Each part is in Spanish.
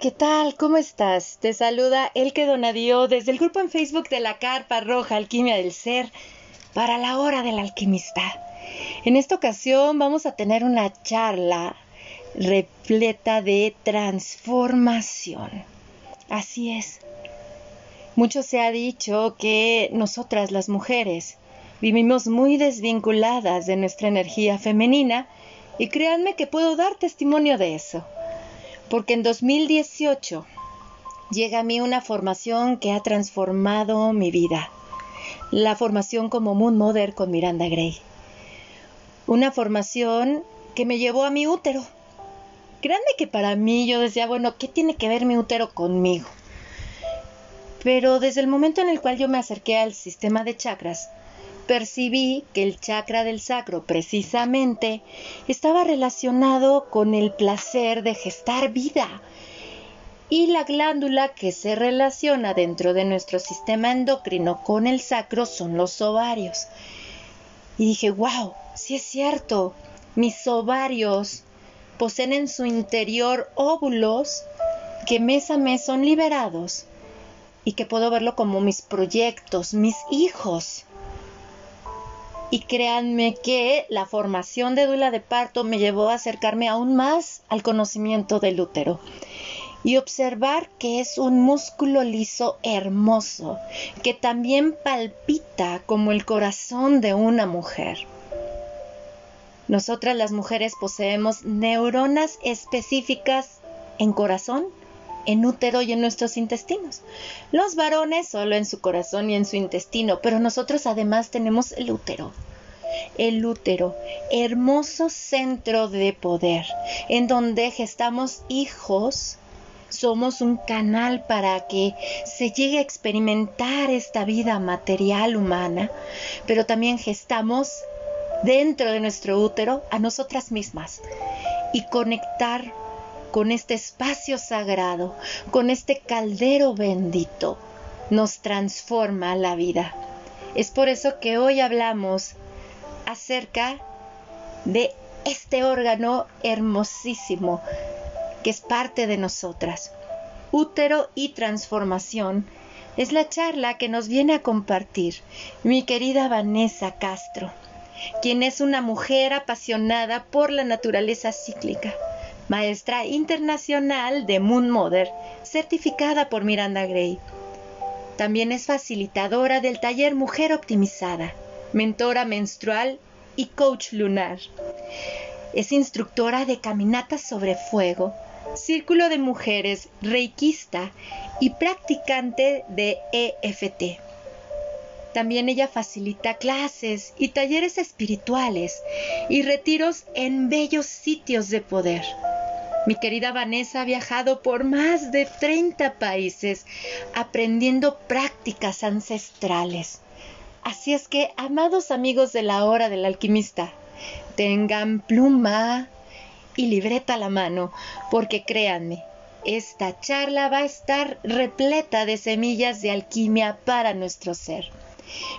¿qué tal? ¿Cómo estás? Te saluda Elke Donadío desde el grupo en Facebook de la Carpa Roja Alquimia del Ser para la hora del alquimista. En esta ocasión vamos a tener una charla repleta de transformación. Así es. Mucho se ha dicho que nosotras las mujeres vivimos muy desvinculadas de nuestra energía femenina y créanme que puedo dar testimonio de eso porque en 2018 llega a mí una formación que ha transformado mi vida. La formación como Moon Mother con Miranda Gray. Una formación que me llevó a mi útero. Grande que para mí yo decía, bueno, ¿qué tiene que ver mi útero conmigo? Pero desde el momento en el cual yo me acerqué al sistema de chakras, percibí que el chakra del sacro precisamente estaba relacionado con el placer de gestar vida y la glándula que se relaciona dentro de nuestro sistema endocrino con el sacro son los ovarios. Y dije, wow, sí es cierto, mis ovarios poseen en su interior óvulos que mes a mes son liberados y que puedo verlo como mis proyectos, mis hijos. Y créanme que la formación de dula de parto me llevó a acercarme aún más al conocimiento del útero y observar que es un músculo liso hermoso, que también palpita como el corazón de una mujer. Nosotras las mujeres poseemos neuronas específicas en corazón, en útero y en nuestros intestinos. Los varones solo en su corazón y en su intestino, pero nosotros además tenemos el útero. El útero, hermoso centro de poder, en donde gestamos hijos, somos un canal para que se llegue a experimentar esta vida material humana, pero también gestamos dentro de nuestro útero a nosotras mismas y conectar con este espacio sagrado, con este caldero bendito, nos transforma la vida. Es por eso que hoy hablamos acerca de este órgano hermosísimo que es parte de nosotras. Útero y transformación es la charla que nos viene a compartir mi querida Vanessa Castro, quien es una mujer apasionada por la naturaleza cíclica maestra internacional de Moon Mother, certificada por Miranda Gray. También es facilitadora del taller Mujer Optimizada, mentora menstrual y coach lunar. Es instructora de caminatas sobre fuego, círculo de mujeres, reikista y practicante de EFT. También ella facilita clases y talleres espirituales y retiros en bellos sitios de poder. Mi querida Vanessa ha viajado por más de 30 países aprendiendo prácticas ancestrales. Así es que, amados amigos de la hora del alquimista, tengan pluma y libreta a la mano, porque créanme, esta charla va a estar repleta de semillas de alquimia para nuestro ser.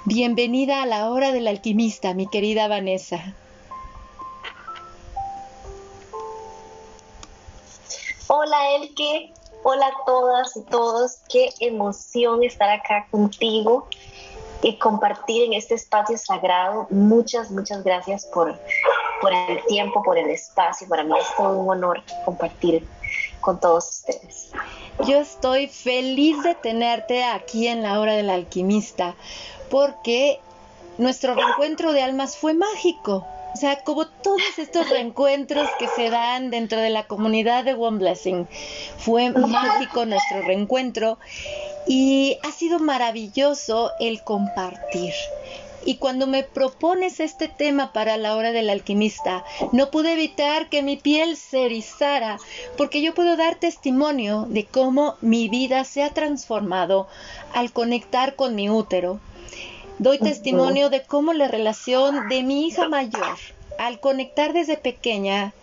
Bienvenida a la hora del alquimista, mi querida Vanessa. Hola Elke, hola a todas y todos, qué emoción estar acá contigo y compartir en este espacio sagrado. Muchas, muchas gracias por, por el tiempo, por el espacio. Para mí es todo un honor compartir con todos ustedes. Yo estoy feliz de tenerte aquí en la hora del alquimista porque nuestro reencuentro de almas fue mágico. O sea, como todos estos reencuentros que se dan dentro de la comunidad de One Blessing. Fue mágico nuestro reencuentro y ha sido maravilloso el compartir. Y cuando me propones este tema para la hora del alquimista, no pude evitar que mi piel se erizara, porque yo puedo dar testimonio de cómo mi vida se ha transformado al conectar con mi útero, Doy testimonio de cómo la relación de mi hija mayor, al conectar desde pequeña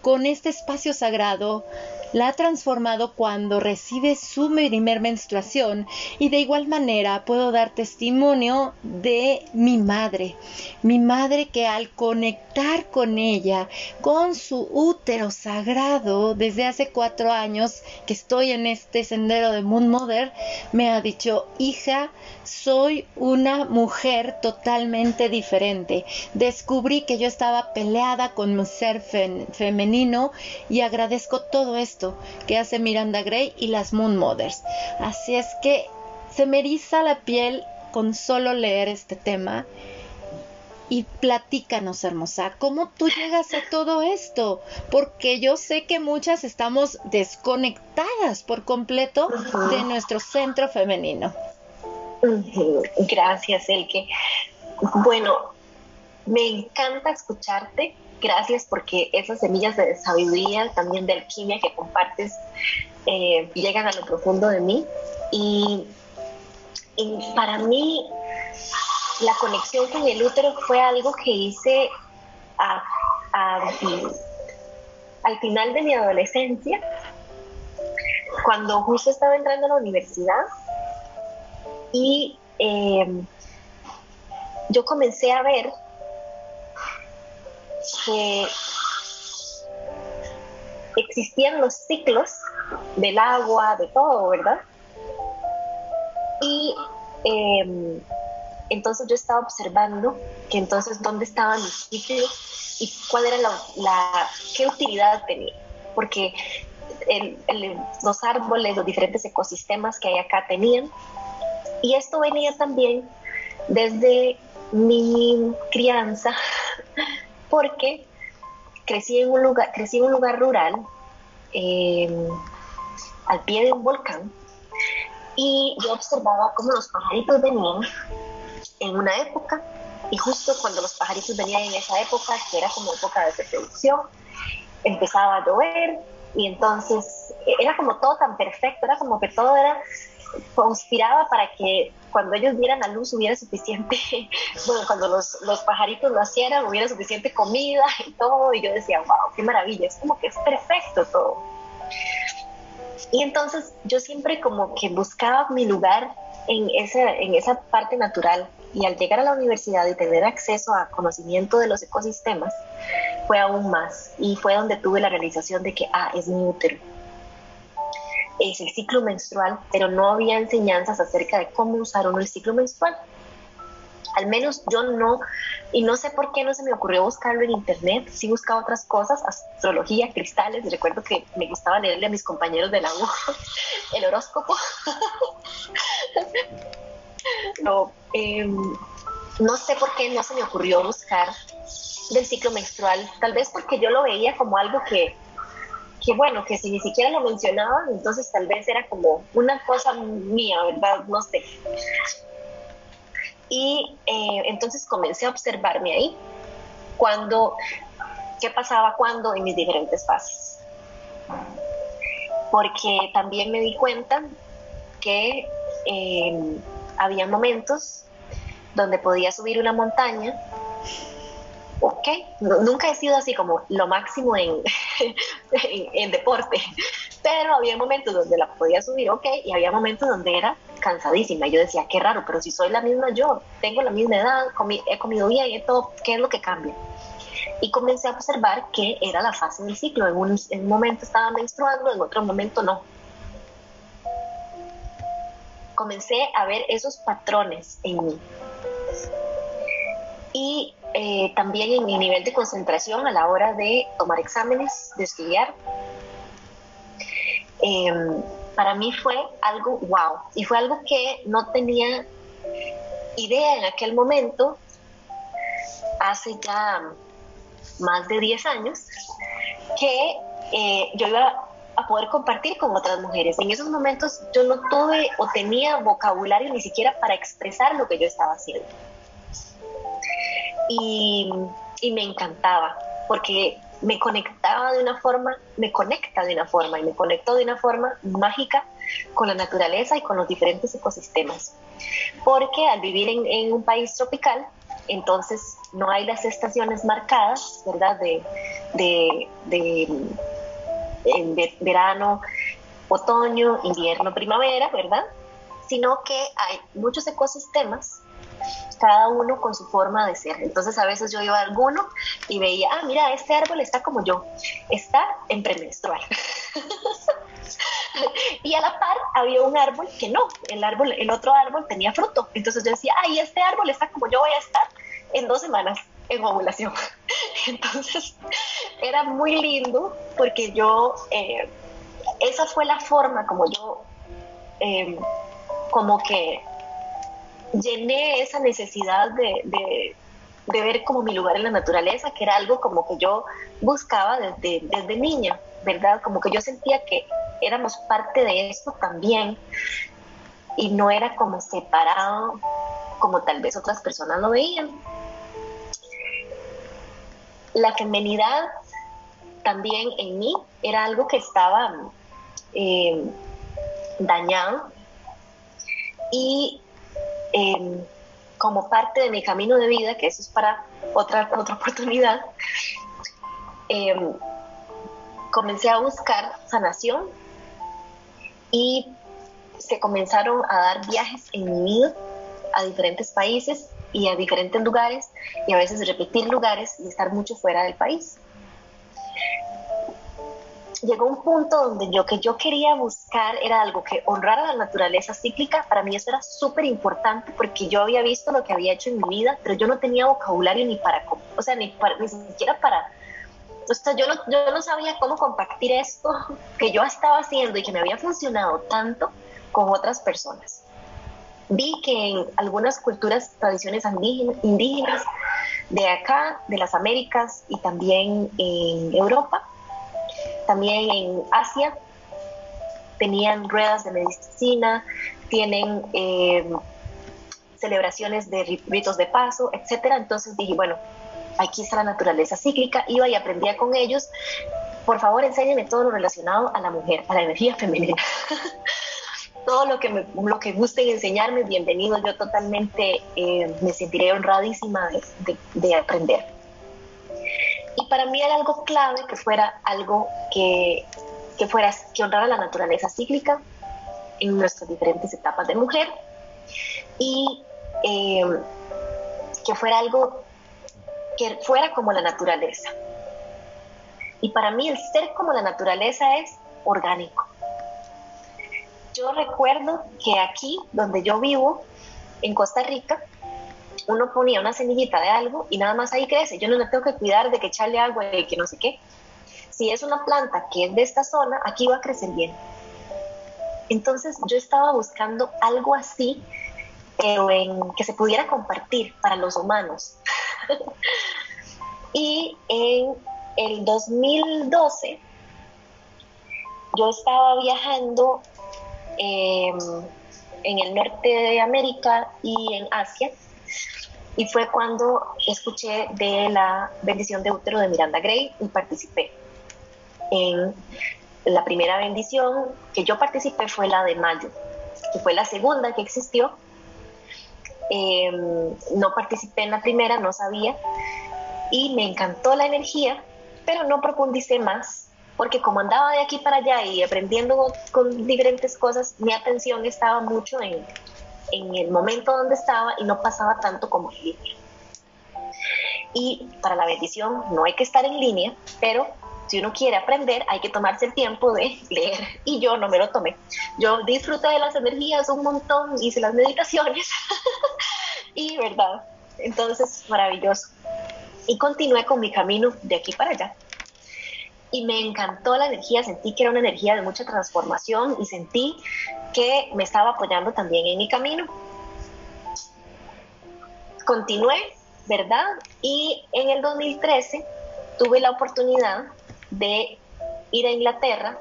con este espacio sagrado, la ha transformado cuando recibe su primer menstruación. Y de igual manera puedo dar testimonio de mi madre, mi madre que al conectar con ella, con su útero sagrado, desde hace cuatro años que estoy en este sendero de Moon Mother, me ha dicho, hija, soy una mujer totalmente diferente. Descubrí que yo estaba peleada con mi ser femenino y agradezco todo esto que hace Miranda Gray y las Moon Mothers. Así es que se me eriza la piel con solo leer este tema. Y platícanos, hermosa, ¿cómo tú llegas a todo esto? Porque yo sé que muchas estamos desconectadas por completo de nuestro centro femenino. Gracias, Elke. Bueno, me encanta escucharte. Gracias porque esas semillas de sabiduría, también de alquimia que compartes, eh, llegan a lo profundo de mí. Y, para mí, la conexión con el útero fue algo que hice al final de mi adolescencia, cuando justo estaba entrando a la universidad y eh, yo comencé a ver que existían los ciclos del agua, de todo, ¿verdad? Y eh, entonces yo estaba observando que entonces dónde estaban los ciclos y cuál era la, qué utilidad tenía, porque los árboles, los diferentes ecosistemas que hay acá tenían y esto venía también desde mi crianza, porque crecí en un lugar, crecí en un lugar rural, em, al pie de un volcán, y yo observaba cómo los pajaritos venían en una época, y justo cuando los pajaritos venían en esa época, que era como época de reproducción, empezaba a llover, y entonces era como todo tan perfecto, era como que todo era conspiraba para que cuando ellos dieran a luz hubiera suficiente, bueno, cuando los, los pajaritos nacieran hubiera suficiente comida y todo, y yo decía, wow, qué maravilla, es como que es perfecto todo. Y entonces yo siempre como que buscaba mi lugar en esa, en esa parte natural. Y al llegar a la universidad y tener acceso a conocimiento de los ecosistemas, fue aún más. Y fue donde tuve la realización de que, ah, es mi útero es el ciclo menstrual, pero no había enseñanzas acerca de cómo usar uno el ciclo menstrual. Al menos yo no, y no sé por qué no se me ocurrió buscarlo en internet, sí buscaba otras cosas, astrología, cristales, recuerdo que me gustaba leerle a mis compañeros de la U el horóscopo. no, em, no sé por qué no se me ocurrió buscar del ciclo menstrual, tal vez porque yo lo veía como algo que que bueno, que si ni siquiera lo mencionaban, entonces tal vez era como una cosa mía, ¿verdad? No sé. Y eh, entonces comencé a observarme ahí, cuando, qué pasaba cuando en mis diferentes fases. Porque también me di cuenta que eh, había momentos donde podía subir una montaña ok, nunca he sido así como lo máximo en, en, deporte, pero había momentos donde la podía subir, ok, y había momentos donde era cansadísima. Yo decía, qué raro, pero si soy la misma yo, tengo la misma edad, he comido bien y todo, ¿qué es lo que cambia? Y comencé a observar que era la fase del ciclo. En un, en un momento estaba menstruando, en otro momento no. Comencé a ver esos patrones en mí. Y eh, también en mi nivel de concentración a la hora de tomar exámenes, de estudiar. Em, para mí fue algo wow y fue algo que no tenía idea en aquel momento, hace ya más de 10 años, que eh, yo iba a poder compartir con otras mujeres. En esos momentos yo no tuve o tenía vocabulario ni siquiera para expresar lo que yo estaba haciendo y, me encantaba porque me conectaba de una forma, me conecta de una forma y me conectó de una forma mágica con la naturaleza y con los diferentes ecosistemas. Porque al vivir en, un país tropical, entonces no hay las estaciones marcadas, ¿verdad? De, en verano, otoño, invierno, primavera, ¿verdad? Sino que hay muchos ecosistemas cada uno con su forma de ser. Entonces a veces yo iba a alguno y veía, ah, mira, este árbol está como yo, está en premenstrual. y a la par había un árbol que no, el árbol, el otro árbol tenía fruto. Entonces yo decía, ay, este árbol está como yo voy a estar en dos semanas en ovulación. Entonces era muy lindo porque yo, eh, esa fue la forma como yo, eh, como que llené esa necesidad de, de, ver como mi lugar en la naturaleza, que era algo como que yo buscaba desde, desde niña, ¿verdad? Como que yo sentía que éramos parte de esto también y no era como separado como tal vez otras personas lo veían. La femenidad también en mí era algo que estaba eh, dañado y Como parte de mi camino de vida, que eso es para otra, otra oportunidad, em, comencé a buscar sanación y se comenzaron a dar viajes en mi vida a diferentes países y a diferentes lugares y a veces repetir lugares y estar mucho fuera del país llegó un punto donde yo que yo quería buscar era algo que honrara la naturaleza cíclica. Para mí eso era súper importante porque yo había visto lo que había hecho en mi vida, pero yo no tenía vocabulario ni para, o sea, ni, ni siquiera para, o sea, yo no, yo no sabía cómo compartir esto que yo estaba haciendo y que me había funcionado tanto con otras personas. Vi que en algunas culturas, tradiciones indígenas de acá, de las Américas y también en Europa, también en Asia tenían ruedas de medicina, tienen eh, celebraciones de ritos de paso, etcétera. Entonces dije, bueno, aquí está la naturaleza cíclica, iba y aprendía con ellos. Por favor, enséñenme todo lo relacionado a la mujer, a la energía femenina. todo lo que, me, lo que gusten enseñarme, bienvenido. Yo totalmente eh, me sentiré honradísima de aprender. Y para mí era algo clave que fuera algo que, que, fuera, que honrara la naturaleza cíclica en nuestras diferentes etapas de mujer y eh, que fuera algo que fuera como la naturaleza. Y para mí el ser como la naturaleza es orgánico. Yo recuerdo que aquí, donde yo vivo, en Costa Rica, uno ponía una semillita de algo y nada más ahí crece. Yo no me tengo que cuidar de que echarle agua y que no sé qué. Si es una planta que es de esta zona, aquí va a crecer bien. Entonces yo estaba buscando algo así, pero en que se pudiera compartir para los humanos. y en el 2012 yo estaba viajando em, en el norte de América y en Asia y fue cuando escuché de la bendición de útero de Miranda Gray y participé. En la primera bendición que yo participé fue la de mayo, que fue la segunda que existió. Em, no participé en la primera, no sabía, y me encantó la energía, pero no profundicé más, porque como andaba de aquí para allá y aprendiendo con diferentes cosas, mi atención estaba mucho en en el momento donde estaba y no pasaba tanto como en línea. Y para la bendición no hay que estar en línea, pero si uno quiere aprender hay que tomarse el tiempo de leer y yo no me lo tomé. Yo disfruté de las energías un montón, hice las meditaciones y verdad, entonces maravilloso. Y continué con mi camino de aquí para allá y me encantó la energía, sentí que era una energía de mucha transformación y sentí que me estaba apoyando también en mi camino. Continué, ¿verdad? Y en el 2013 tuve la oportunidad de ir a Inglaterra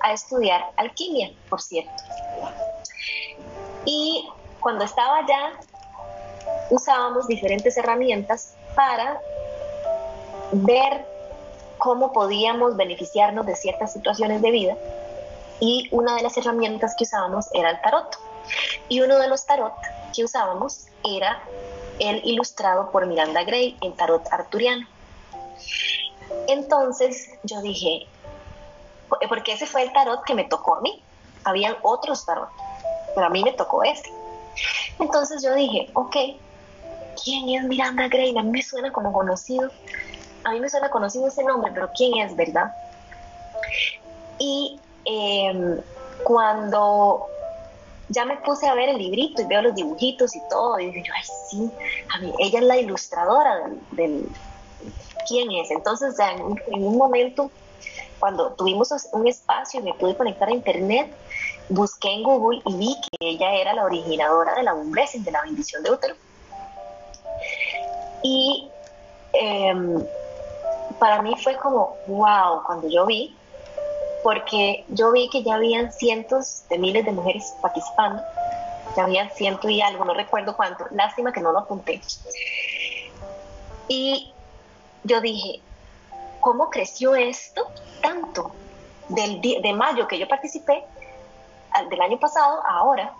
a estudiar alquimia, por cierto. Y cuando estaba allá, usábamos diferentes herramientas para ver cómo podíamos beneficiarnos de ciertas situaciones de vida y una de las herramientas que usábamos era el tarot. Y uno de los tarot que usábamos era el ilustrado por Miranda Gray, el tarot arturiano. Entonces yo dije, porque ese fue el tarot que me tocó a mí. Habían otros tarot, pero a mí me tocó ese. Entonces yo dije, ok, ¿quién es Miranda Gray? A mí me suena como conocido. A mí me suena conocido ese nombre, pero ¿quién es, verdad? Y em, cuando ya me puse a ver el librito y veo los dibujitos y todo, y dije yo, ay, sí, a mí, ella es la ilustradora del, quién es. Entonces, en, un momento, cuando tuvimos un espacio y me pude conectar a internet, busqué en Google y vi que ella era la originadora de la Blessing, de la bendición de útero. Y em, para mí fue como, wow, cuando yo vi, porque yo vi que ya habían cientos de miles de mujeres participando, ya habían ciento y algo, no recuerdo cuánto, lástima que no lo apunté. Y yo dije, ¿cómo creció esto tanto? Del, de mayo que yo participé, del año pasado ahora,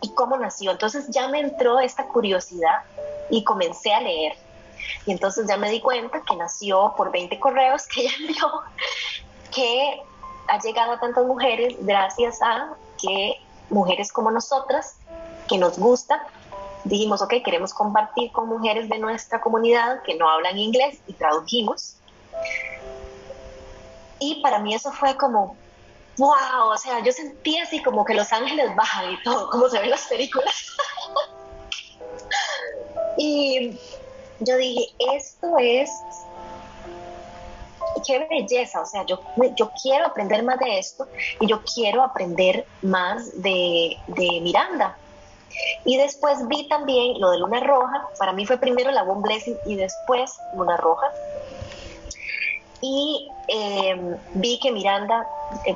y cómo nació. Entonces ya me entró esta curiosidad y comencé a leer. Y entonces ya me di cuenta que nació por 20 correos que ella envió, que ha llegado a tantas mujeres gracias a que mujeres como nosotras, que nos gusta, dijimos, ok, queremos compartir con mujeres de nuestra comunidad que no hablan inglés y tradujimos. Y para mí eso fue como, wow, o sea, yo sentí así como que los ángeles bajan y todo, como se ven las películas. y yo dije, esto es qué belleza, o sea, yo, yo quiero aprender más de esto y yo quiero aprender más de, de Miranda. Y después vi también lo de Luna Roja, para mí fue primero la One Blessing y después Luna Roja. Y em, vi que Miranda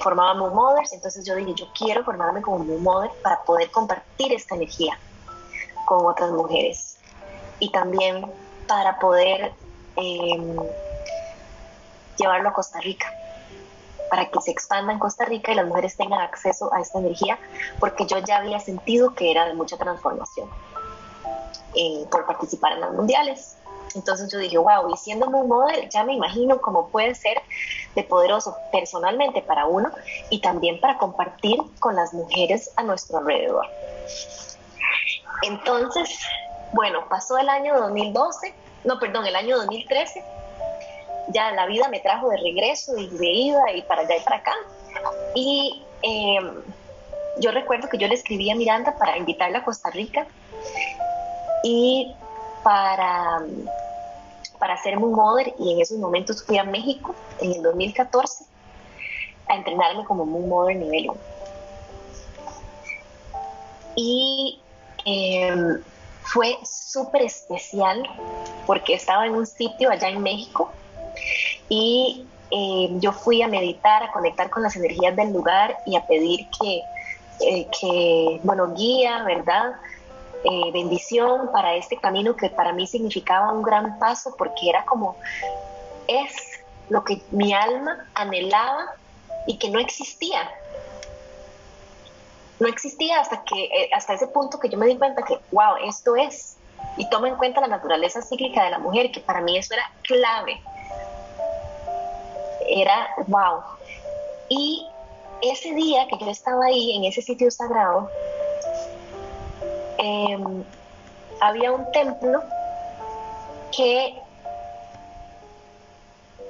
formaba Moon Mothers, entonces yo dije, yo quiero formarme como Moon Mother para poder compartir esta energía con otras mujeres. Y también para poder em, llevarlo a Costa Rica, para que se expanda en Costa Rica y las mujeres tengan acceso a esta energía, porque yo ya había sentido que era de mucha transformación eh, por participar en las mundiales. Entonces yo dije, wow, y siendo un modelo, ya me imagino cómo puede ser de poderoso personalmente para uno y también para compartir con las mujeres a nuestro alrededor. Entonces, bueno, pasó el año 2012, no, perdón, el año 2013 ya la vida me trajo de regreso y de ida y para allá y para acá. Y em, yo recuerdo que yo le escribí a Miranda para invitarla a Costa Rica y para, para hacerme un y en esos momentos fui a México en el 2014 a entrenarme como Moon Mother nivel 1. Y em, fue súper especial porque estaba en un sitio allá en México y eh, yo fui a meditar, a conectar con las energías del lugar y a pedir que, eh, que bueno, guía, ¿verdad? Eh, bendición para este camino que para mí significaba un gran paso porque era como, es lo que mi alma anhelaba y que no existía. No existía hasta que hasta ese punto que yo me di cuenta que, wow, esto es. Y toma en cuenta la naturaleza cíclica de la mujer, que para mí eso era clave era wow. Y ese día que yo estaba ahí, en ese sitio sagrado, em, había un templo que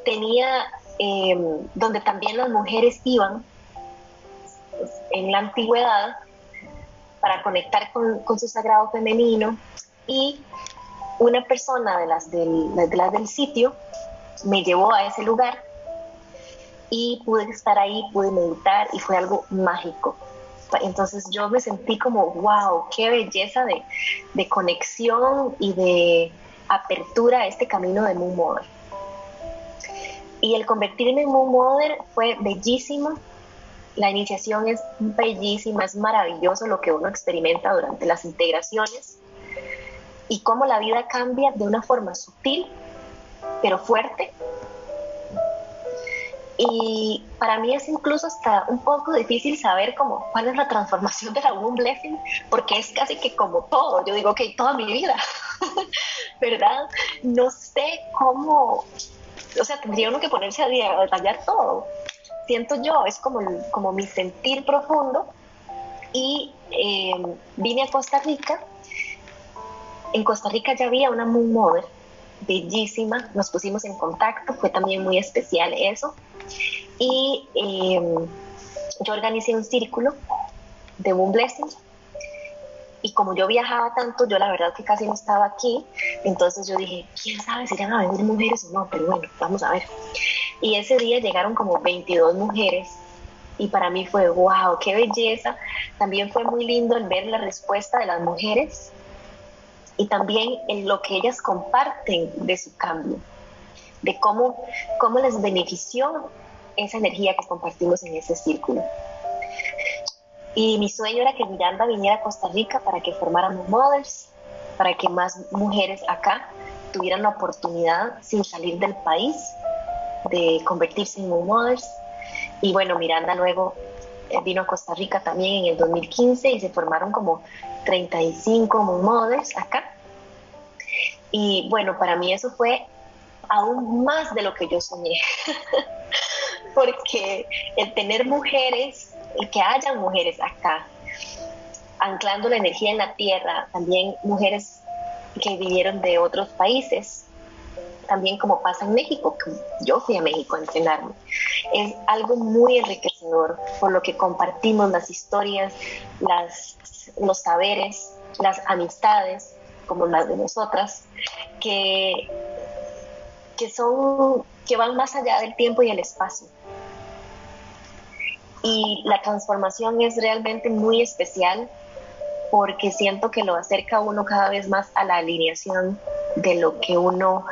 tenía, em, donde también las mujeres iban en la antigüedad para conectar con, su sagrado femenino y una persona de las de las del sitio me llevó a ese lugar y pude estar ahí, pude meditar y fue algo mágico. Entonces yo me sentí como, wow, qué belleza de, de conexión y de apertura a este camino de Moon Mother. Y el convertirme en Moon Mother fue bellísimo. La iniciación es bellísima, es maravilloso lo que uno experimenta durante las integraciones y cómo la vida cambia de una forma sutil, pero fuerte, y para mí es incluso hasta un poco difícil saber cómo, cuál es la transformación de la Womb Blessing, porque es casi que como todo. Yo digo, ok, toda mi vida, ¿verdad? No sé cómo, o sea, tendría uno que ponerse a detallar todo. Siento yo, es como, como mi sentir profundo. Y eh, vine a Costa Rica. En Costa Rica ya había una Moon Mother bellísima, nos pusimos en contacto, fue también muy especial eso. Y em, yo organicé un círculo de Moon Blessing. Y como yo viajaba tanto, yo la verdad que casi no estaba aquí, entonces yo dije, quién sabe si iban a venir mujeres o no, pero bueno, vamos a ver. Y ese día llegaron como 22 mujeres y para mí fue, wow, qué belleza. También fue muy lindo el ver la respuesta de las mujeres y también en lo que ellas comparten de su cambio, de cómo, cómo les benefició esa energía que compartimos en ese círculo. Y mi sueño era que Miranda viniera a Costa Rica para que formáramos mothers, para que más mujeres acá tuvieran la oportunidad, sin salir del país, de convertirse en mothers. Y bueno, Miranda luego eh, vino a Costa Rica también en el 2015 y se formaron como 35 mothers acá. Y bueno, para mí eso fue aún más de lo que yo soñé, porque el tener mujeres, el que haya mujeres acá, anclando la energía en la tierra, también mujeres que vinieron de otros países, también como pasa en México, yo fui a México a entrenarme, es algo muy enriquecedor por lo que compartimos las historias, las, los saberes, las amistades, como las de nosotras, que, que son, que van más allá del tiempo y el espacio. Y la transformación es realmente muy especial porque siento que lo acerca a uno cada vez más a la alineación de lo que uno,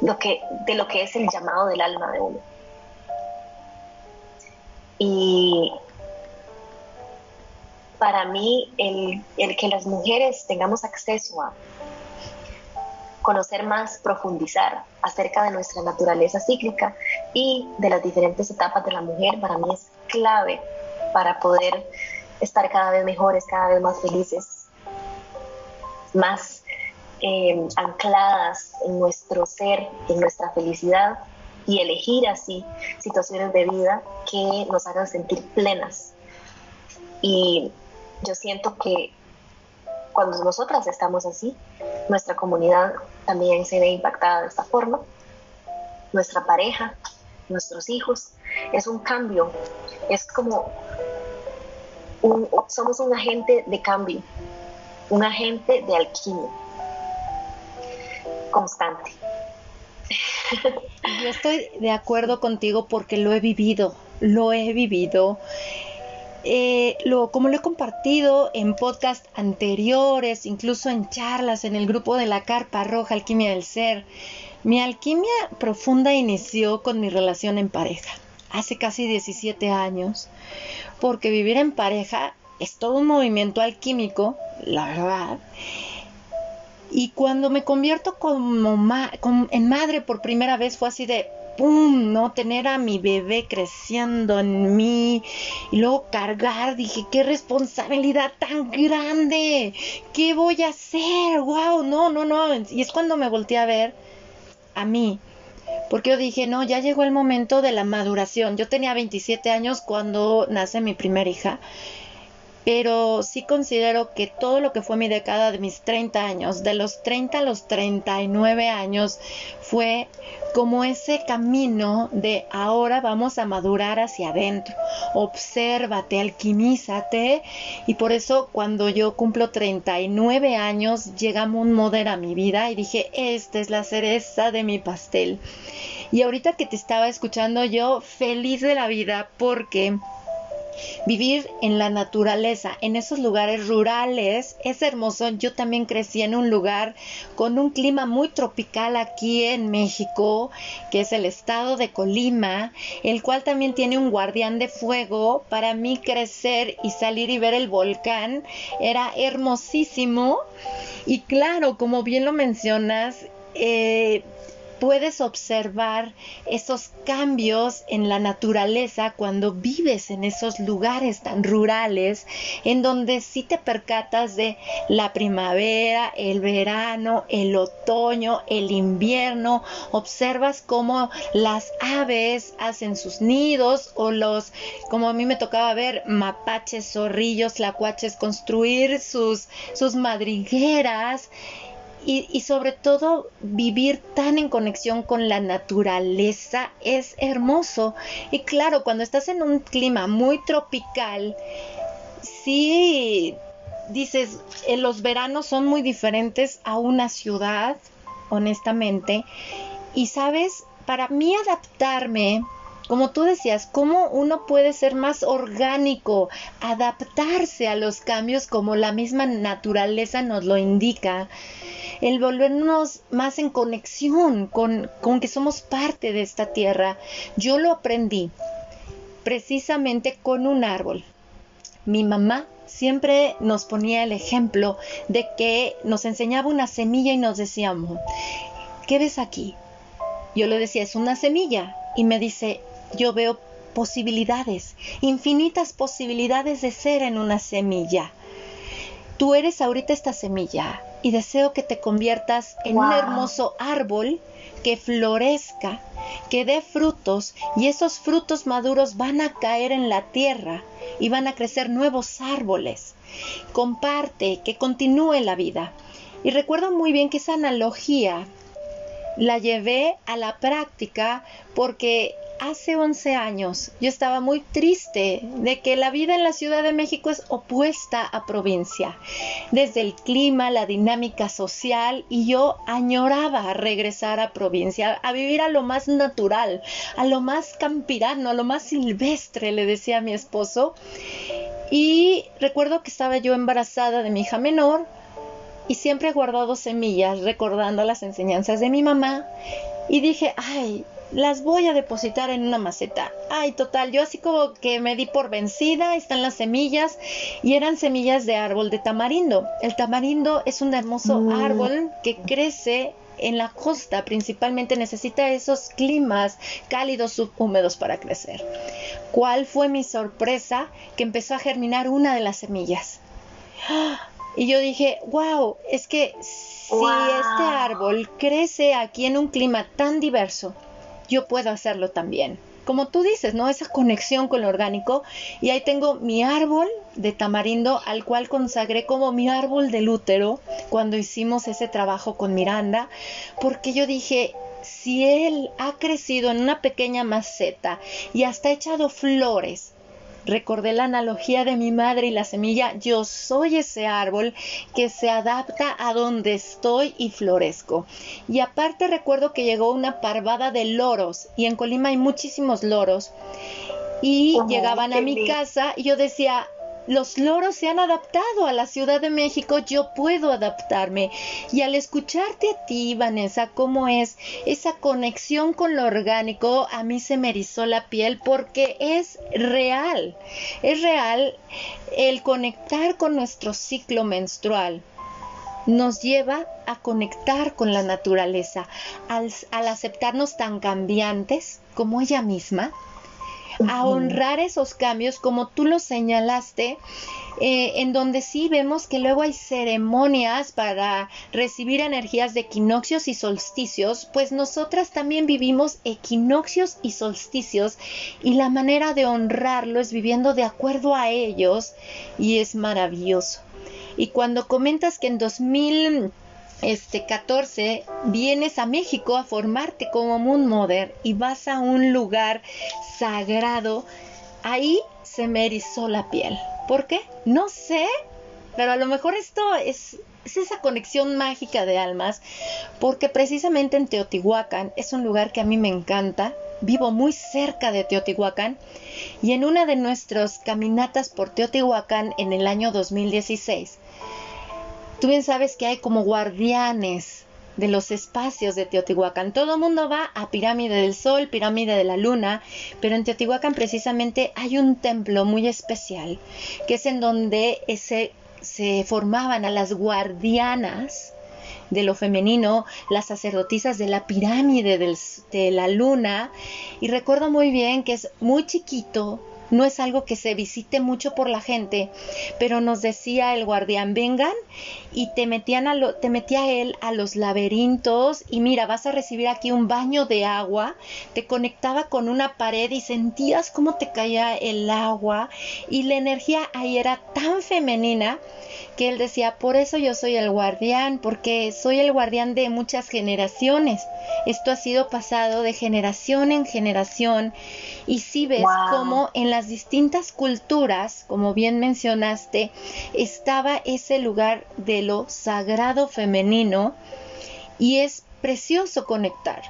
lo que, de lo que es el llamado del alma de uno. Y para mí el, el que las mujeres tengamos acceso a conocer más, profundizar acerca de nuestra naturaleza cíclica y de las diferentes etapas de la mujer, para mí es clave para poder estar cada vez mejores, cada vez más felices, más eh, ancladas en nuestro ser, en nuestra felicidad y elegir así situaciones de vida que nos hagan sentir plenas. Y yo siento que cuando nosotras estamos así, nuestra comunidad también se ve impactada de esta forma, nuestra pareja, nuestros hijos, es un cambio, es como somos un agente de cambio, un agente de alquimia constante. Yo estoy de acuerdo contigo porque lo he vivido, lo he vivido eh, lo, como lo he compartido en podcast anteriores, incluso en charlas en el grupo de la Carpa Roja Alquimia del Ser, mi alquimia profunda inició con mi relación en pareja, hace casi 17 años, porque vivir en pareja es todo un movimiento alquímico, la verdad. Y cuando me convierto como en madre por primera vez fue así de, ¡pum! ¿no? Tener a mi bebé creciendo en mí y luego cargar, dije, qué responsabilidad tan grande, ¿qué voy a hacer? ¡Wow! No, no, no. Y es cuando me volteé a ver a mí. Porque yo dije, no, ya llegó el momento de la maduración. Yo tenía 27 años cuando nace mi primera hija pero sí considero que todo lo que fue mi década de mis 30 años, de los 30 a los 39 años, fue como ese camino de ahora vamos a madurar hacia adentro. Obsérvate, alquimízate. Y por eso cuando yo cumplo 39 años llega un Mother a mi vida y dije, esta es la cereza de mi pastel. Y ahorita que te estaba escuchando yo feliz de la vida porque Vivir en la naturaleza, en esos lugares rurales, es hermoso. Yo también crecí en un lugar con un clima muy tropical aquí en México, que es el estado de Colima, el cual también tiene un guardián de fuego. Para mí crecer y salir y ver el volcán era hermosísimo. Y claro, como bien lo mencionas, eh, puedes observar esos cambios en la naturaleza cuando vives en esos lugares tan rurales, en donde sí te percatas de la primavera, el verano, el otoño, el invierno, observas cómo las aves hacen sus nidos o los, como a mí me tocaba ver, mapaches, zorrillos, lacuaches construir sus, sus madrigueras y, sobre todo vivir tan en conexión con la naturaleza es hermoso. Y claro, cuando estás en un clima muy tropical, sí dices, eh, los veranos son muy diferentes a una ciudad, honestamente. Y sabes, para mí adaptarme como tú decías, cómo uno puede ser más orgánico, adaptarse a los cambios como la misma naturaleza nos lo indica, el volvernos más en conexión con, con que somos parte de esta tierra. Yo lo aprendí precisamente con un árbol. Mi mamá siempre nos ponía el ejemplo de que nos enseñaba una semilla y nos decíamos, ¿qué ves aquí? Yo le decía, es una semilla. Y me dice, yo veo posibilidades, infinitas posibilidades de ser en una semilla. Tú eres ahorita esta semilla y deseo que te conviertas en un hermoso árbol que florezca, que dé frutos y esos frutos maduros van a caer en la tierra y van a crecer nuevos árboles. Comparte, que continúe la vida. Y recuerdo muy bien que esa analogía la llevé a la práctica porque hace 11 años yo estaba muy triste de que la vida en la Ciudad de México es opuesta a provincia, desde el clima, la dinámica social, y yo añoraba regresar a provincia, a vivir a lo más natural, a lo más campirano, a lo más silvestre, le decía a mi esposo. Y recuerdo que estaba yo embarazada de mi hija menor, y siempre he guardado semillas recordando las enseñanzas de mi mamá y dije, ay, las voy a depositar en una maceta. Ay, total, yo así como que me di por vencida, están las semillas y eran semillas de árbol de tamarindo. El tamarindo es un hermoso mm. árbol que crece en la costa, principalmente necesita esos climas cálidos subhúmedos para crecer. ¿Cuál fue mi sorpresa? Que empezó a germinar una de las semillas. Y yo dije, wow, es que si este árbol crece aquí en un clima tan diverso, yo puedo hacerlo también. Como tú dices, ¿no? Esa conexión con lo orgánico. Y ahí tengo mi árbol de tamarindo al cual consagré como mi árbol del útero cuando hicimos ese trabajo con Miranda, porque yo dije, si él ha crecido en una pequeña maceta y hasta ha echado flores, Recordé la analogía de mi madre y la semilla, yo soy ese árbol que se adapta a donde estoy y florezco. Y aparte recuerdo que llegó una parvada de loros y en Colima hay muchísimos loros y llegaban a mi casa y yo decía, los loros se han adaptado a la Ciudad de México, yo puedo adaptarme. Y al escucharte a ti, Vanessa, cómo es esa conexión con lo orgánico, a mí se me erizó la piel porque es real. Es real el conectar con nuestro ciclo menstrual nos lleva a conectar con la naturaleza, al, al, aceptarnos tan cambiantes como ella misma, a honrar esos cambios, como tú lo señalaste, eh, en donde sí vemos que luego hay ceremonias para recibir energías de equinoccios y solsticios, pues nosotras también vivimos equinoccios y solsticios y la manera de honrarlo es viviendo de acuerdo a ellos y es maravilloso. Y cuando comentas que en 2000 este 14 vienes a México a formarte como Moon Mother y vas a un lugar sagrado, ahí se me erizó la piel. ¿Por qué? No sé, pero a lo mejor esto es, es esa conexión mágica de almas, porque precisamente en Teotihuacán es un lugar que a mí me encanta. Vivo muy cerca de Teotihuacán y en una de nuestras caminatas por Teotihuacán en el año 2016 Tú bien sabes que hay como guardianes de los espacios de Teotihuacán. Todo el mundo va a Pirámide del Sol, Pirámide de la Luna, pero en Teotihuacán precisamente hay un templo muy especial, que es en donde se, se formaban a las guardianas de lo femenino, las sacerdotisas de la pirámide de la luna. Y recuerdo muy bien que es muy chiquito, no es algo que se visite mucho por la gente, pero nos decía el guardián, vengan y te metían a te metía él a los laberintos y mira, vas a recibir aquí un baño de agua, te conectaba con una pared y sentías cómo te caía el agua y la energía ahí era tan femenina que él decía, por eso yo soy el guardián, porque soy el guardián de muchas generaciones. Esto ha sido pasado de generación en generación. Y si ves cómo en las distintas culturas, como bien mencionaste, estaba ese lugar de lo sagrado femenino. Y es precioso conectar.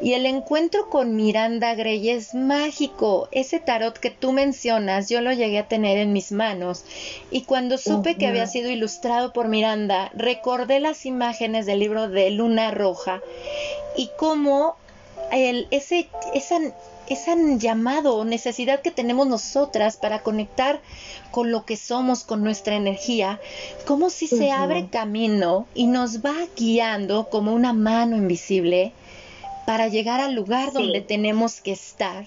Y el encuentro con Miranda Gray es mágico. Ese tarot que tú mencionas, yo lo llegué a tener en mis manos. Y cuando supe que había sido ilustrado por Miranda, recordé las imágenes del libro de Luna Roja y cómo el, ese, esa, esa llamado o necesidad que tenemos nosotras para conectar con lo que somos, con nuestra energía, como si se abre camino y nos va guiando como una mano invisible para llegar al lugar donde tenemos que estar.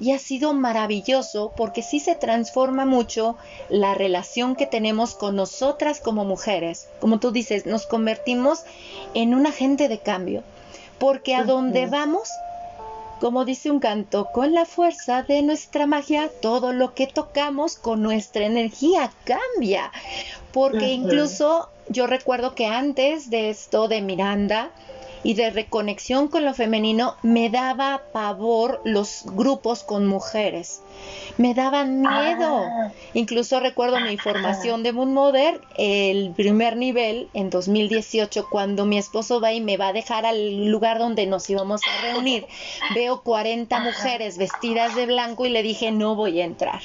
Y ha sido maravilloso porque sí se transforma mucho la relación que tenemos con nosotras como mujeres. Como tú dices, nos convertimos en un agente de cambio. Porque a donde vamos, como dice un canto, con la fuerza de nuestra magia, todo lo que tocamos con nuestra energía cambia. Porque incluso yo recuerdo que antes de esto de Miranda, y de reconexión con lo femenino, me daba pavor los grupos con mujeres. Me daban miedo. Ah. Incluso recuerdo mi formación de Moon Mother, el primer nivel en 2018, cuando mi esposo va y me va a dejar al lugar donde nos íbamos a reunir. Veo 40 mujeres vestidas de blanco y le dije, no voy a entrar.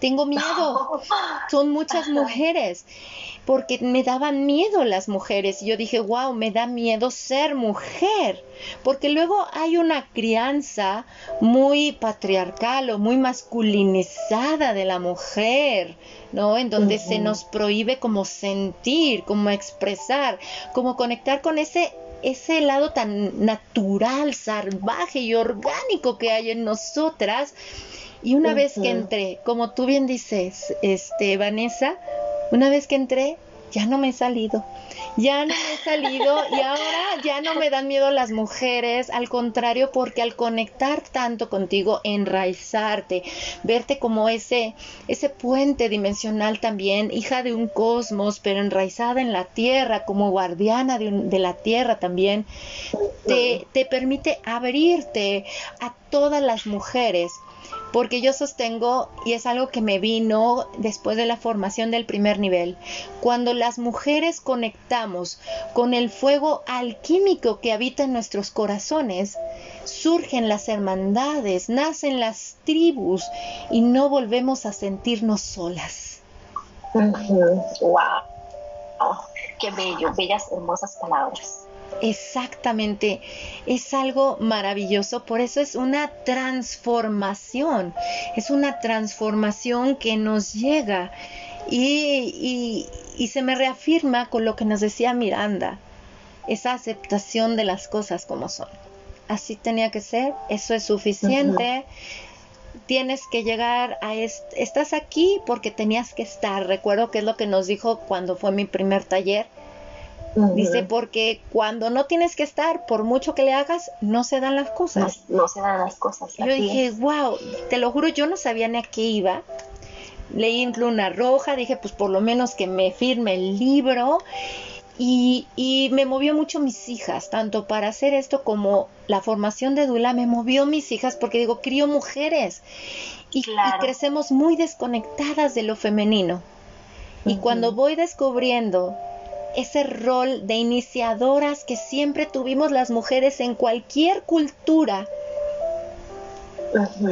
Tengo miedo. Son muchas mujeres porque me daban miedo las mujeres y yo dije, wow, me da miedo ser mujer, porque luego hay una crianza muy patriarcal o muy masculinizada de la mujer, ¿no? En donde se nos prohíbe como sentir, como expresar, como conectar con ese ese lado tan natural, salvaje y orgánico que hay en nosotras. Y una vez que entré, como tú bien dices, este Vanessa, una vez que entré, ya no me he salido. Ya no me he salido y ahora ya no me dan miedo las mujeres, al contrario, porque al conectar tanto contigo, enraizarte, verte como ese, ese puente dimensional también, hija de un cosmos, pero enraizada en la tierra, como guardiana de, de la tierra también, te, te permite abrirte a todas las mujeres porque yo sostengo, y es algo que me vino después de la formación del primer nivel, cuando las mujeres conectamos con el fuego alquímico que habita en nuestros corazones, surgen las hermandades, nacen las tribus y no volvemos a sentirnos solas. ¡Wow! ¡Qué bello! Bellas, hermosas palabras. Exactamente, es algo maravilloso, por eso es una transformación, es una transformación que nos llega. Y, y, se me reafirma con lo que nos decía Miranda, esa aceptación de las cosas como son. Así tenía que ser, eso es suficiente. Tienes que llegar a estás aquí porque tenías que estar. Recuerdo que es lo que nos dijo cuando fue mi primer taller Dice, porque cuando no tienes que estar, por mucho que le hagas, no se dan las cosas. No, se dan las cosas. Yo dije, wow, te lo juro, yo no sabía ni a qué iba. Leí en Luna Roja, dije, pues por lo menos que me firme el libro. Y, y, me movió mucho mis hijas, tanto para hacer esto como la formación de Dula, me movió mis hijas porque digo, crío mujeres y, crecemos muy desconectadas de lo femenino. Y cuando voy descubriendo ese rol de iniciadoras que siempre tuvimos las mujeres en cualquier cultura.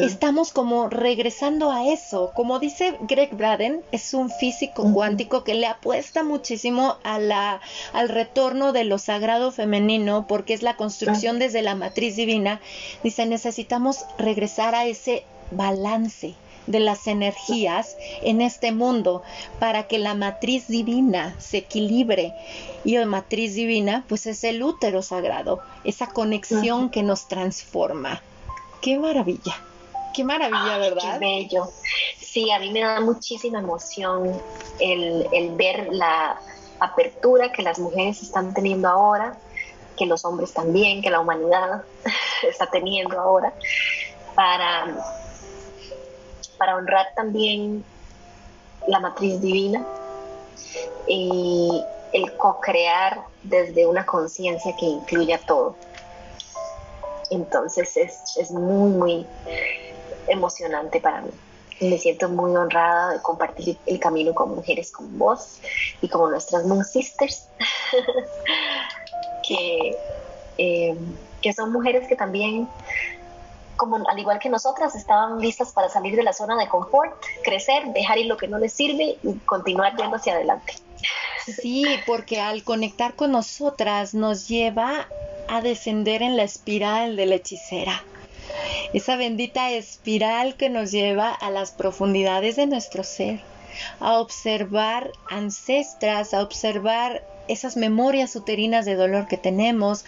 Estamos como regresando a eso. Como dice Greg Braden, es un físico cuántico que le apuesta muchísimo a la, al retorno de lo sagrado femenino, porque es la construcción desde la matriz divina. Dice, necesitamos regresar a ese balance de las energías en este mundo para que la matriz divina se equilibre. Y la matriz divina, pues es el útero sagrado, esa conexión que nos transforma. ¡Qué maravilla! ¡Qué maravilla, verdad! ¡Qué bello! Sí, a mí me da muchísima emoción el, el ver la apertura que las mujeres están teniendo ahora, que los hombres también, que la humanidad está teniendo ahora, para, para honrar también la matriz divina y el co-crear desde una conciencia que incluya todo. Entonces es, es muy, muy emocionante para mí me siento muy honrada de compartir el camino con mujeres como vos y como nuestras Moon Sisters, que, eh, que son mujeres que también, como al igual que nosotras, estaban listas para salir de la zona de confort, crecer, dejar ir lo que no les sirve y continuar yendo hacia adelante. Sí, porque al conectar con nosotras nos lleva a descender en la espiral de la hechicera esa bendita espiral que nos lleva a las profundidades de nuestro ser, a observar ancestras, a observar esas memorias uterinas de dolor que tenemos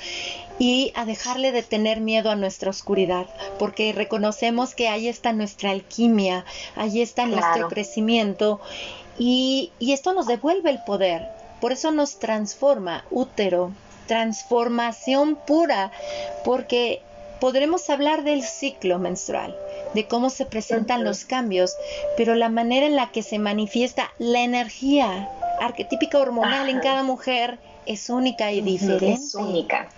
y a dejarle de tener miedo a nuestra oscuridad, porque reconocemos que ahí está nuestra alquimia, ahí está nuestro crecimiento y, y esto nos devuelve el poder, por eso nos transforma, útero, transformación pura, porque podremos hablar del ciclo menstrual, de cómo se presentan los cambios, pero la manera en la que se manifiesta la energía arquetípica hormonal en cada mujer es única y diferente. Es única.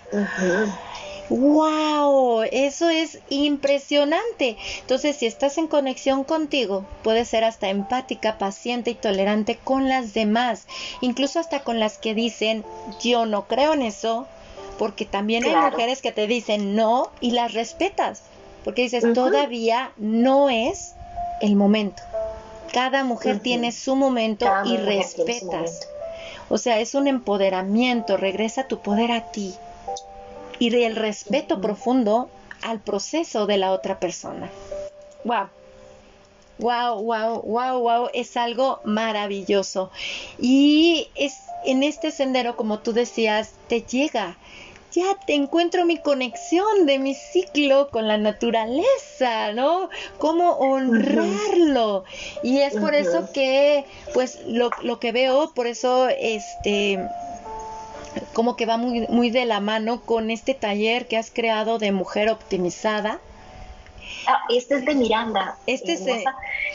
¡Wow! Eso es impresionante. Entonces, si estás en conexión contigo, puedes ser hasta empática, paciente y tolerante con las demás, incluso hasta con las que dicen, yo no creo en eso, porque también hay mujeres que te dicen no y las respetas, porque dices, todavía no es el momento. Cada mujer tiene su momento y respetas. O sea, es un empoderamiento, regresa tu poder a ti y el respeto profundo al proceso de la otra persona. Wow. Wow, wow, wow, wow, es algo maravilloso. Y es en este sendero, como tú decías, te llega ya te encuentro mi conexión de mi ciclo con la naturaleza, ¿no? Cómo honrarlo. Y es por eso que, pues, lo, lo que veo, por eso, este como que va muy, muy de la mano con este taller que has creado de mujer optimizada, Ah, este es de Miranda. Este es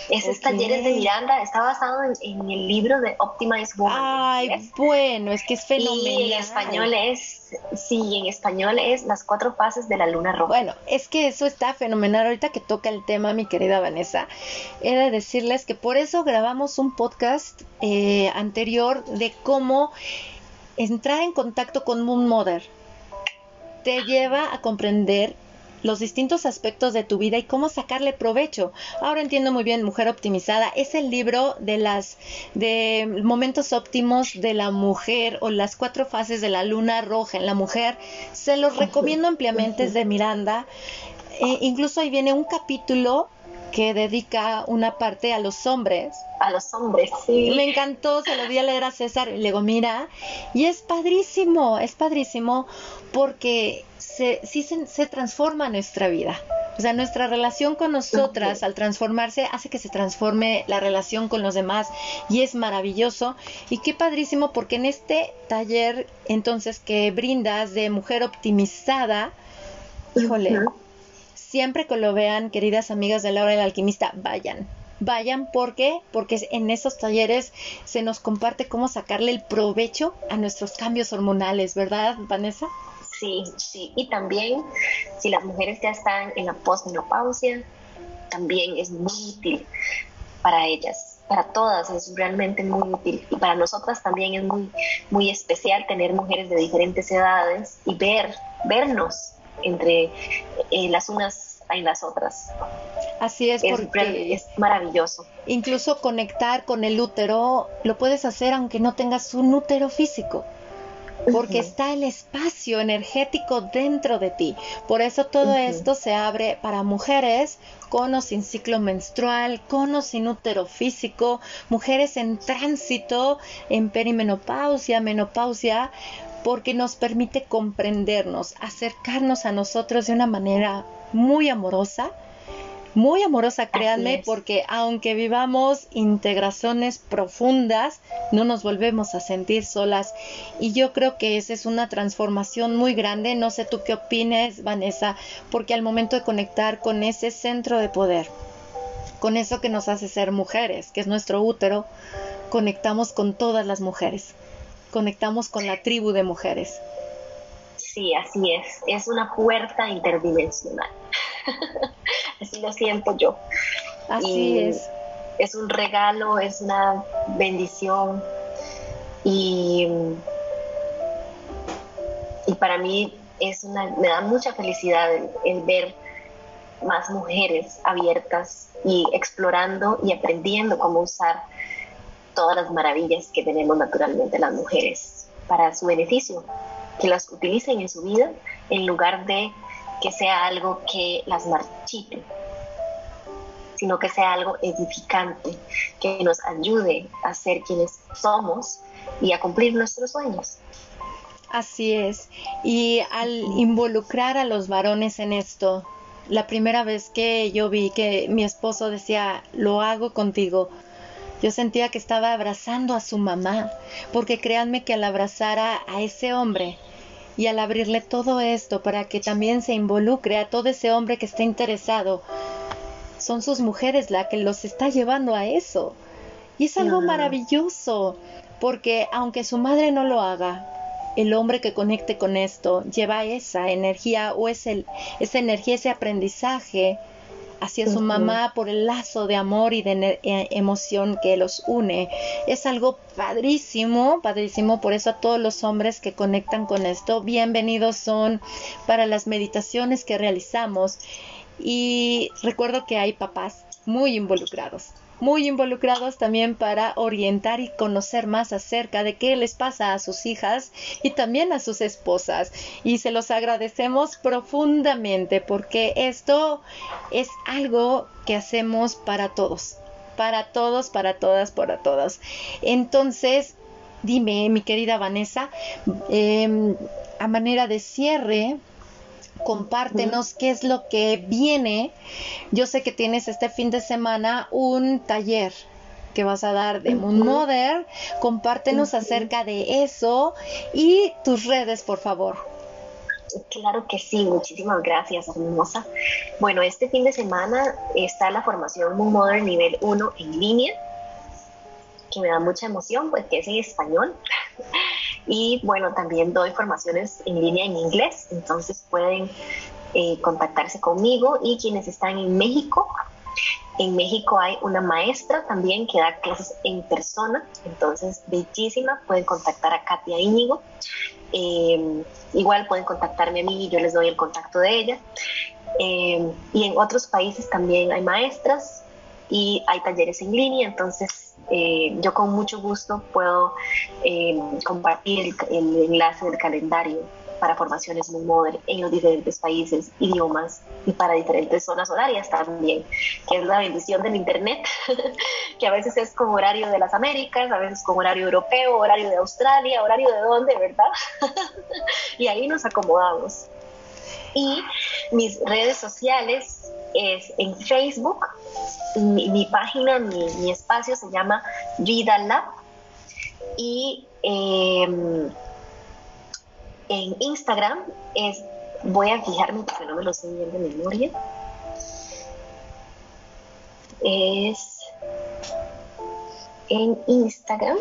de... Ese taller es de Miranda, está basado en, el libro de Optimize Woman. Ay, bueno, es que es fenomenal. Y en español es, sí, en español es las cuatro fases de la luna roja. Bueno, es que eso está fenomenal. Ahorita que toca el tema, mi querida Vanessa, he de decirles que por eso grabamos un podcast eh, anterior de cómo entrar en contacto con Moon Mother. Te lleva a comprender los distintos aspectos de tu vida y cómo sacarle provecho. Ahora entiendo muy bien Mujer Optimizada. Es el libro de las de momentos óptimos de la mujer o las cuatro fases de la luna roja en la mujer. Se los recomiendo ampliamente, es de Miranda. Eh, incluso ahí viene un capítulo que dedica una parte a los hombres. A los hombres, sí. Me encantó, se lo di a leer a César y le digo, mira, y es padrísimo, es padrísimo porque se, sí se, transforma nuestra vida. O sea, nuestra relación con nosotras al transformarse hace que se transforme la relación con los demás y es maravilloso. Y qué padrísimo porque en este taller entonces que brindas de mujer optimizada, híjole, siempre que lo vean, queridas amigas de Laura el Alquimista, vayan. Vayan porque porque en esos talleres se nos comparte cómo sacarle el provecho a nuestros cambios hormonales, ¿verdad, Vanessa? Sí, sí. Y también si las mujeres ya están en la posmenopausia, también es muy útil para ellas, para todas es realmente muy útil y para nosotras también es muy muy especial tener mujeres de diferentes edades y ver vernos entre eh, las unas y las otras. Así es, porque es maravilloso. Incluso conectar con el útero lo puedes hacer aunque no tengas un útero físico porque está el espacio energético dentro de ti. Por eso todo esto se abre para mujeres con o sin ciclo menstrual, con o sin útero físico, mujeres en tránsito, en perimenopausia, menopausia, porque nos permite comprendernos, acercarnos a nosotros de una manera muy amorosa, muy amorosa, créanme, porque aunque vivamos integraciones profundas, no nos volvemos a sentir solas. Y yo creo que esa es una transformación muy grande. No sé tú qué opines, Vanessa, porque al momento de conectar con ese centro de poder, con eso que nos hace ser mujeres, que es nuestro útero, conectamos con todas las mujeres, conectamos con la tribu de mujeres. Sí, así es. Es una puerta interdimensional. Así lo siento yo. Así es. Es un regalo, es una bendición. Y, y para mí es una, me da mucha felicidad el, ver más mujeres abiertas y explorando y aprendiendo cómo usar todas las maravillas que tenemos naturalmente las mujeres para su beneficio, que las utilicen en su vida en lugar de que sea algo que las marchite, sino que sea algo edificante, que nos ayude a ser quienes somos y a cumplir nuestros sueños. Así es. Y al involucrar a los varones en esto, la primera vez que yo vi que mi esposo decía, lo hago contigo, yo sentía que estaba abrazando a su mamá, porque créanme que al abrazar a, a ese hombre, y al abrirle todo esto para que también se involucre a todo ese hombre que está interesado, son sus mujeres la que los está llevando a eso. Y es algo maravilloso, porque aunque su madre no lo haga, el hombre que conecte con esto lleva esa energía o esa energía, ese aprendizaje hacia su mamá por el lazo de amor y de e, emoción que los une. Es algo padrísimo, padrísimo, por eso a todos los hombres que conectan con esto, bienvenidos son para las meditaciones que realizamos. Y recuerdo que hay papás muy involucrados muy involucrados también para orientar y conocer más acerca de qué les pasa a sus hijas y también a sus esposas. Y se los agradecemos profundamente porque esto es algo que hacemos para todos, para todos, para todas, para todas. Entonces, dime, mi querida Vanessa, em, a manera de cierre, compártenos qué es lo que viene. Yo sé que tienes este fin de semana un taller que vas a dar de Moon Mother. Compártenos acerca de eso y tus redes, por favor. Claro que sí, muchísimas gracias, hermosa. Bueno, este fin de semana está la formación Moon Mother nivel 1 en línea, que me da mucha emoción, pues que es en español. Y bueno, también doy formaciones en línea en inglés, entonces pueden eh, contactarse conmigo y quienes están en México. En México hay una maestra también que da clases en persona, entonces bellísima, pueden contactar a Katia Íñigo. Em, igual pueden contactarme a mí y yo les doy el contacto de ella. Em, y en otros países también hay maestras y hay talleres en línea, entonces eh, yo con mucho gusto puedo eh, compartir el, enlace del calendario para formaciones muy modernas en los diferentes países, idiomas y para diferentes zonas horarias también, que es la bendición del Internet, que a veces es con horario de las Américas, a veces con horario europeo, horario de Australia, horario de dónde, ¿verdad? y ahí nos acomodamos. Y mis redes sociales es en Facebook, mi, página, mi, espacio se llama Vida Lab y em, en Instagram es, voy a fijarme porque no me lo sé bien de memoria, es en Instagram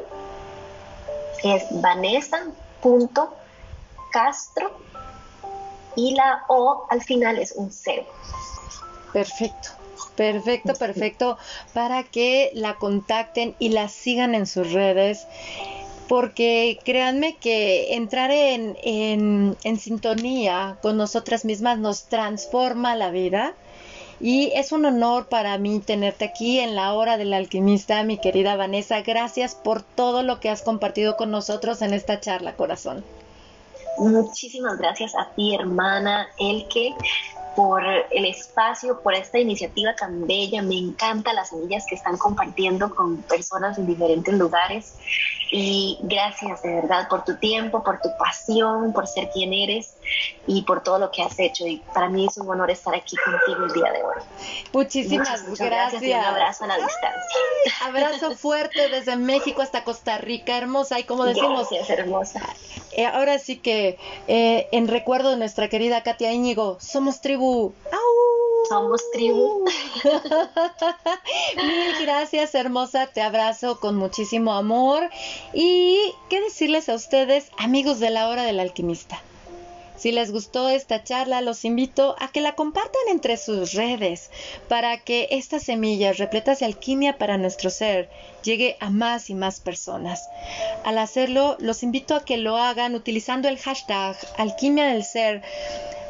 es vanessa.castro y la O al final es un cero. Perfecto. Perfecto, perfecto, para que la contacten y la sigan en sus redes, porque créanme que entrar en, en, en sintonía con nosotras mismas nos transforma la vida. Y es un honor para mí tenerte aquí en la hora del alquimista, mi querida Vanessa. Gracias por todo lo que has compartido con nosotros en esta charla, corazón. Muchísimas gracias a ti, hermana Elke, por el espacio, por esta iniciativa tan bella. Me encantan las semillas que están compartiendo con personas en diferentes lugares. Y gracias de verdad por tu tiempo, por tu pasión, por ser quien eres y por todo lo que has hecho. Y para mí es un honor estar aquí contigo el día de hoy. Muchísimas gracias. y un abrazo a la distancia. abrazo fuerte desde México hasta Costa Rica, hermosa. Y como decimos, gracias, hermosa. Eh, ahora sí que eh, en recuerdo de nuestra querida Katia Íñigo, somos tribu. Somos tribu. Mil gracias, hermosa. Te abrazo con muchísimo amor. Y qué decirles a ustedes, amigos de la hora del alquimista. Si les gustó esta charla, los invito a que la compartan entre sus redes para que estas semillas repletas de alquimia para nuestro ser llegue a más y más personas. Al hacerlo, los invito a que lo hagan utilizando el hashtag alquimia del ser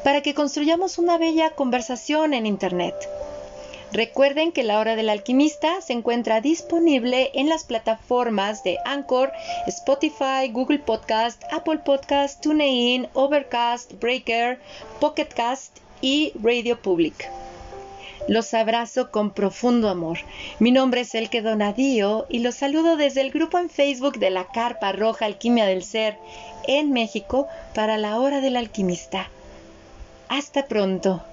para que construyamos una bella conversación en Internet. Recuerden que La Hora del Alquimista se encuentra disponible en las plataformas de Anchor, Spotify, Google Podcast, Apple Podcast, TuneIn, Overcast, Breaker, Pocketcast y Radio Public. Los abrazo con profundo amor. Mi nombre es Elke Donadío y los saludo desde el grupo en Facebook de la Carpa Roja Alquimia del Ser en México para la Hora del Alquimista. Hasta pronto.